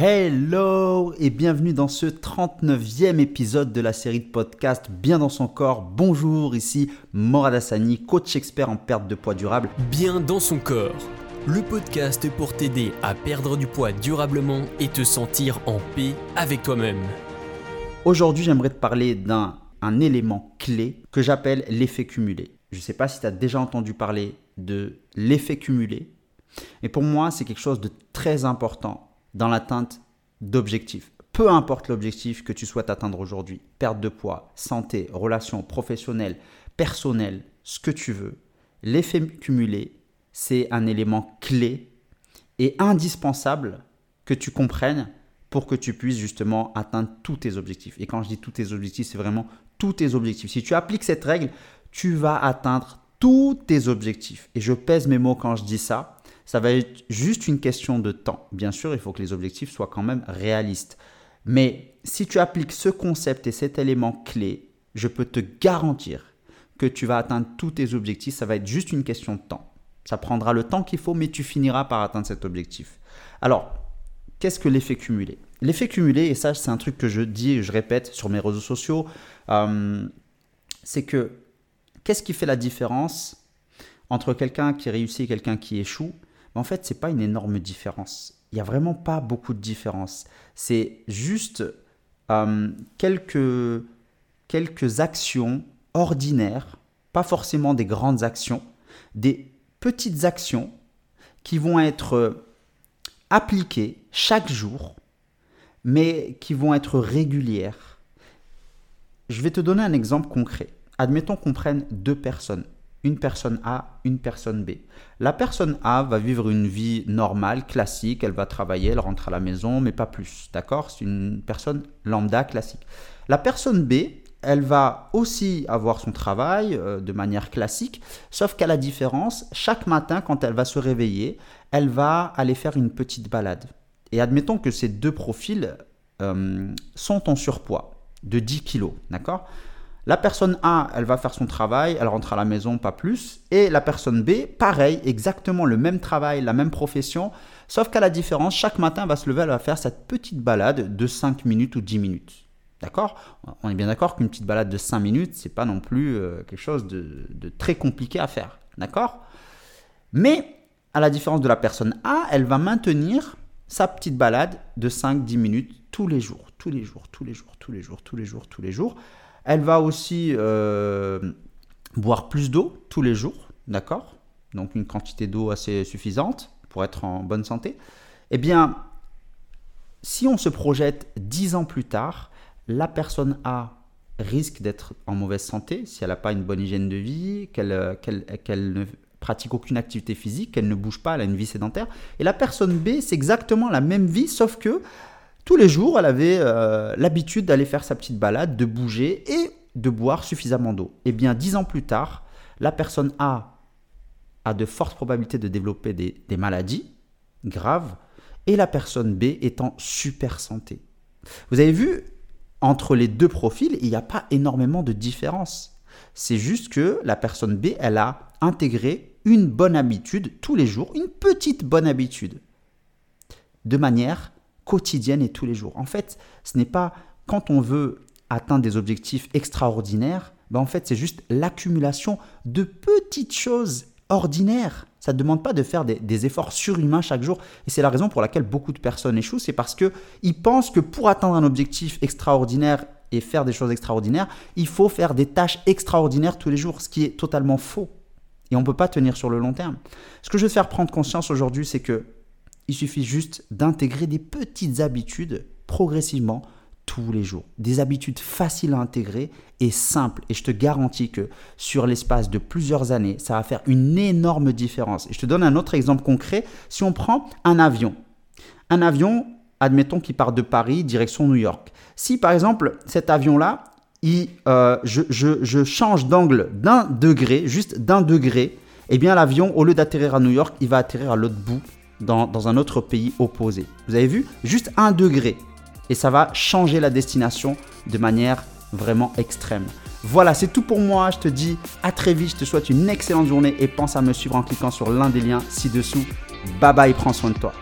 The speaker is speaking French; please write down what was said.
Hello et bienvenue dans ce 39e épisode de la série de podcast Bien dans son corps. Bonjour, ici Morad Hassani, coach expert en perte de poids durable. Bien dans son corps, le podcast pour t'aider à perdre du poids durablement et te sentir en paix avec toi-même. Aujourd'hui, j'aimerais te parler d'un un élément clé que j'appelle l'effet cumulé. Je ne sais pas si tu as déjà entendu parler de l'effet cumulé, mais pour moi, c'est quelque chose de très important dans l'atteinte d'objectifs. Peu importe l'objectif que tu souhaites atteindre aujourd'hui, perte de poids, santé, relations professionnelles, personnelles, ce que tu veux, l'effet cumulé, c'est un élément clé et indispensable que tu comprennes pour que tu puisses justement atteindre tous tes objectifs. Et quand je dis tous tes objectifs, c'est vraiment tous tes objectifs. Si tu appliques cette règle, tu vas atteindre tous tes objectifs. Et je pèse mes mots quand je dis ça ça va être juste une question de temps. Bien sûr, il faut que les objectifs soient quand même réalistes. Mais si tu appliques ce concept et cet élément clé, je peux te garantir que tu vas atteindre tous tes objectifs. Ça va être juste une question de temps. Ça prendra le temps qu'il faut, mais tu finiras par atteindre cet objectif. Alors, qu'est-ce que l'effet cumulé? L'effet cumulé, et ça c'est un truc que je dis et je répète sur mes réseaux sociaux, euh, c'est que qu'est-ce qui fait la différence entre quelqu'un qui réussit et quelqu'un qui échoue? En fait, ce n'est pas une énorme différence. Il n'y a vraiment pas beaucoup de différence. C'est juste euh, quelques, quelques actions ordinaires, pas forcément des grandes actions, des petites actions qui vont être appliquées chaque jour, mais qui vont être régulières. Je vais te donner un exemple concret. Admettons qu'on prenne deux personnes une personne A, une personne B. La personne A va vivre une vie normale, classique, elle va travailler, elle rentre à la maison, mais pas plus, d'accord? C'est une personne lambda classique. La personne B, elle va aussi avoir son travail euh, de manière classique, sauf qu'à la différence, chaque matin, quand elle va se réveiller, elle va aller faire une petite balade. Et admettons que ces deux profils euh, sont en surpoids de 10 kilos, d'accord? La personne A, elle va faire son travail, elle rentre à la maison, pas plus. Et la personne B, pareil, exactement le même travail, la même profession, sauf qu'à la différence, chaque matin, elle va se lever, elle va faire cette petite balade de 5 minutes ou 10 minutes. D'accord? On est bien d'accord qu'une petite balade de 5 minutes, c'est pas non plus euh, quelque chose de, de très compliqué à faire. D'accord? Mais, à la différence de la personne A, elle va maintenir sa petite balade de 5-10 minutes tous les jours, tous les jours, tous les jours, tous les jours, tous les jours, tous les jours. Elle va aussi euh, boire plus d'eau tous les jours, d'accord? Donc une quantité d'eau assez suffisante pour être en bonne santé. Eh bien, si on se projette 10 ans plus tard, la personne A risque d'être en mauvaise santé si elle n'a pas une bonne hygiène de vie, qu'elle ne pratique aucune activité physique, qu'elle ne bouge pas, elle a une vie sédentaire. Et la personne B, c'est exactement la même vie, sauf que tous les jours, elle avait euh, l'habitude d'aller faire sa petite balade, de bouger et de boire suffisamment d'eau. Eh bien, dix ans plus tard, la personne A a de fortes probabilités de développer des, des maladies graves et la personne B est en super santé. Vous avez vu, entre les deux profils, il n'y a pas énormément de différence. C'est juste que la personne B, elle a intégré une bonne habitude tous les jours, une petite bonne habitude, de manière quotidienne et tous les jours. En fait, ce n'est pas quand on veut atteindre des objectifs extraordinaires, ben en fait, c'est juste l'accumulation de petites choses ordinaires. Ça ne demande pas de faire des, efforts surhumains chaque jour. Et c'est la raison pour laquelle beaucoup de personnes échouent. C'est parce qu'ils pensent que pour atteindre un objectif extraordinaire et faire des choses extraordinaires, il faut faire des tâches extraordinaires tous les jours, ce qui est totalement faux. Et on ne peut pas tenir sur le long terme. Ce que je veux te faire prendre conscience aujourd'hui, c'est que il suffit juste d'intégrer des petites habitudes progressivement tous les jours. Des habitudes faciles à intégrer et simples. Et je te garantis que sur l'espace de plusieurs années, ça va faire une énorme différence. Et je te donne un autre exemple concret. Si on prend un avion. Un avion, admettons qu'il part de Paris, direction New York. Si par exemple cet avion-là, euh, je, je change d'angle d'un degré, juste d'un degré, eh bien l'avion, au lieu d'atterrir à New York, il va atterrir à l'autre bout dans, un autre pays opposé. Vous avez vu? Juste un degré. Et ça va changer la destination de manière vraiment extrême. Voilà, c'est tout pour moi. Je te dis à très vite. Je te souhaite une excellente journée et pense à me suivre en cliquant sur l'un des liens ci-dessous. Bye bye, prends soin de toi.